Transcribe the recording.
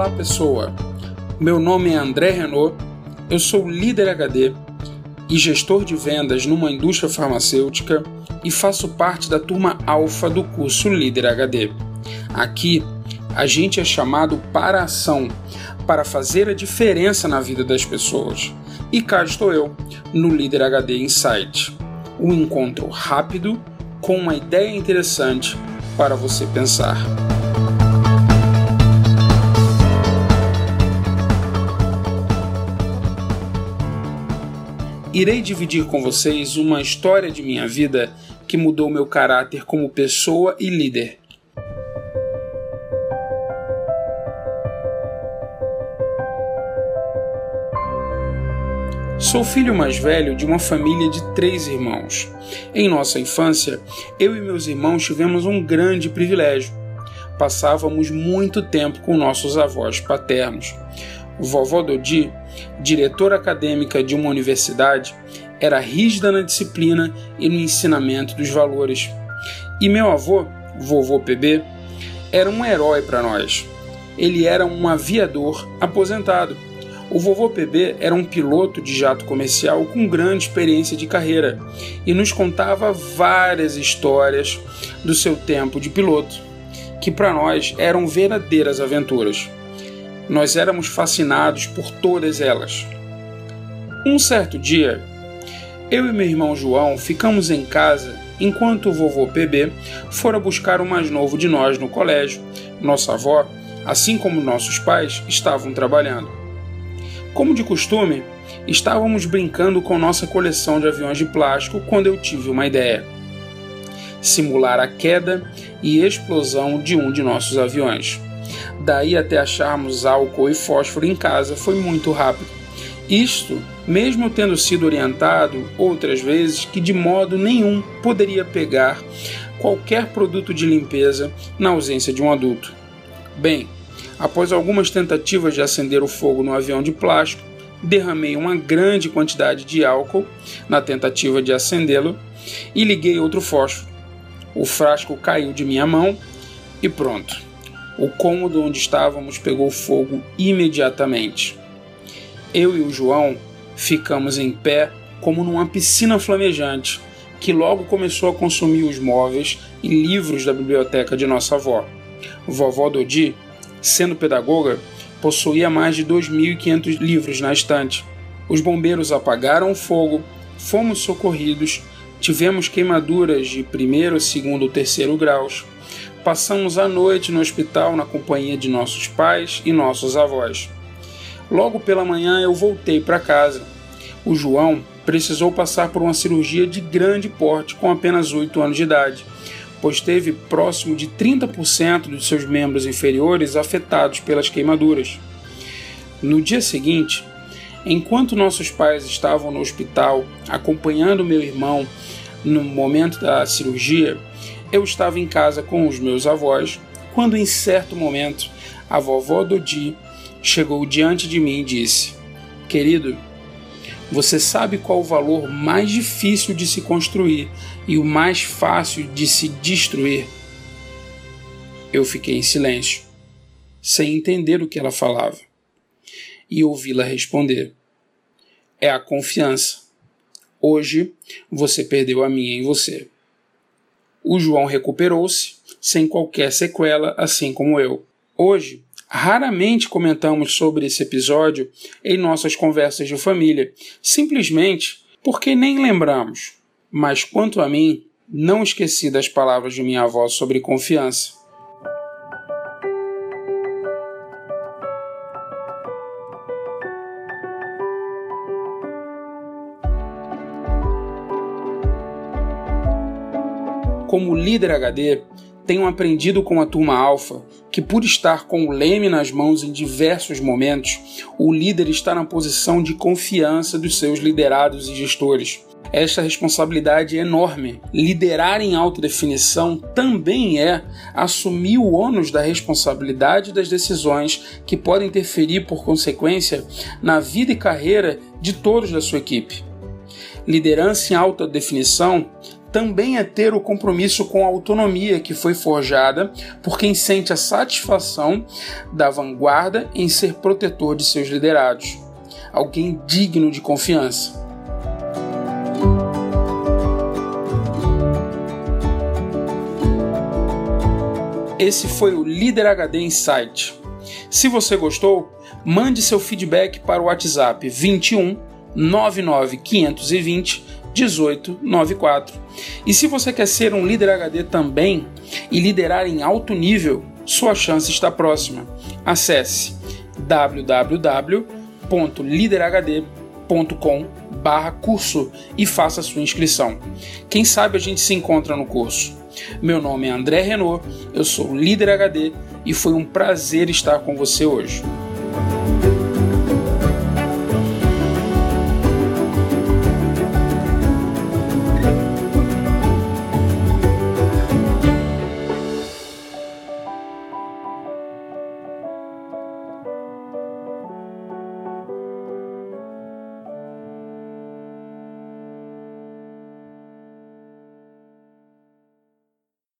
Olá pessoa, meu nome é André Renault, eu sou líder HD e gestor de vendas numa indústria farmacêutica e faço parte da turma alfa do curso Líder HD. Aqui a gente é chamado para a ação, para fazer a diferença na vida das pessoas. E cá estou eu, no Líder HD Insight, um encontro rápido com uma ideia interessante para você pensar. Irei dividir com vocês uma história de minha vida que mudou meu caráter como pessoa e líder. Sou filho mais velho de uma família de três irmãos. Em nossa infância, eu e meus irmãos tivemos um grande privilégio. Passávamos muito tempo com nossos avós paternos. Vovó Dodi diretora acadêmica de uma universidade, era rígida na disciplina e no ensinamento dos valores. E meu avô, vovô PB, era um herói para nós. Ele era um aviador aposentado. O vovô PB era um piloto de jato comercial com grande experiência de carreira e nos contava várias histórias do seu tempo de piloto, que para nós eram verdadeiras aventuras nós éramos fascinados por todas elas. Um certo dia, eu e meu irmão João ficamos em casa enquanto o vovô PB fora buscar o mais novo de nós no colégio. Nossa avó, assim como nossos pais, estavam trabalhando. Como de costume, estávamos brincando com nossa coleção de aviões de plástico quando eu tive uma ideia: simular a queda e explosão de um de nossos aviões. Daí até acharmos álcool e fósforo em casa foi muito rápido. Isto, mesmo tendo sido orientado outras vezes que de modo nenhum poderia pegar qualquer produto de limpeza na ausência de um adulto. Bem, após algumas tentativas de acender o fogo no avião de plástico, derramei uma grande quantidade de álcool na tentativa de acendê-lo e liguei outro fósforo. O frasco caiu de minha mão e pronto. O cômodo onde estávamos pegou fogo imediatamente. Eu e o João ficamos em pé como numa piscina flamejante, que logo começou a consumir os móveis e livros da biblioteca de nossa avó. Vovó Dodi, sendo pedagoga, possuía mais de 2.500 livros na estante. Os bombeiros apagaram o fogo, fomos socorridos, tivemos queimaduras de primeiro, segundo ou terceiro graus, passamos a noite no hospital na companhia de nossos pais e nossos avós. Logo pela manhã eu voltei para casa. O João precisou passar por uma cirurgia de grande porte com apenas 8 anos de idade, pois teve próximo de 30% dos seus membros inferiores afetados pelas queimaduras. No dia seguinte, enquanto nossos pais estavam no hospital acompanhando meu irmão no momento da cirurgia, eu estava em casa com os meus avós quando, em certo momento, a vovó Dodi chegou diante de mim e disse: Querido, você sabe qual o valor mais difícil de se construir e o mais fácil de se destruir? Eu fiquei em silêncio, sem entender o que ela falava, e ouvi-la responder: É a confiança. Hoje você perdeu a minha em você. O João recuperou-se, sem qualquer sequela, assim como eu. Hoje, raramente comentamos sobre esse episódio em nossas conversas de família, simplesmente porque nem lembramos. Mas quanto a mim, não esqueci das palavras de minha avó sobre confiança. Como líder HD, tenho aprendido com a turma Alpha que, por estar com o leme nas mãos em diversos momentos, o líder está na posição de confiança dos seus liderados e gestores. Esta responsabilidade é enorme. Liderar em alta definição também é assumir o ônus da responsabilidade das decisões que podem interferir, por consequência, na vida e carreira de todos da sua equipe. Liderança em alta definição também é ter o compromisso com a autonomia que foi forjada por quem sente a satisfação da vanguarda em ser protetor de seus liderados, alguém digno de confiança. Esse foi o Líder HD Insight. Se você gostou, mande seu feedback para o WhatsApp 21 99 520 1894. E se você quer ser um líder HD também e liderar em alto nível, sua chance está próxima. Acesse www.liderhd.com curso e faça sua inscrição. Quem sabe a gente se encontra no curso. Meu nome é André Renault, eu sou líder HD e foi um prazer estar com você hoje.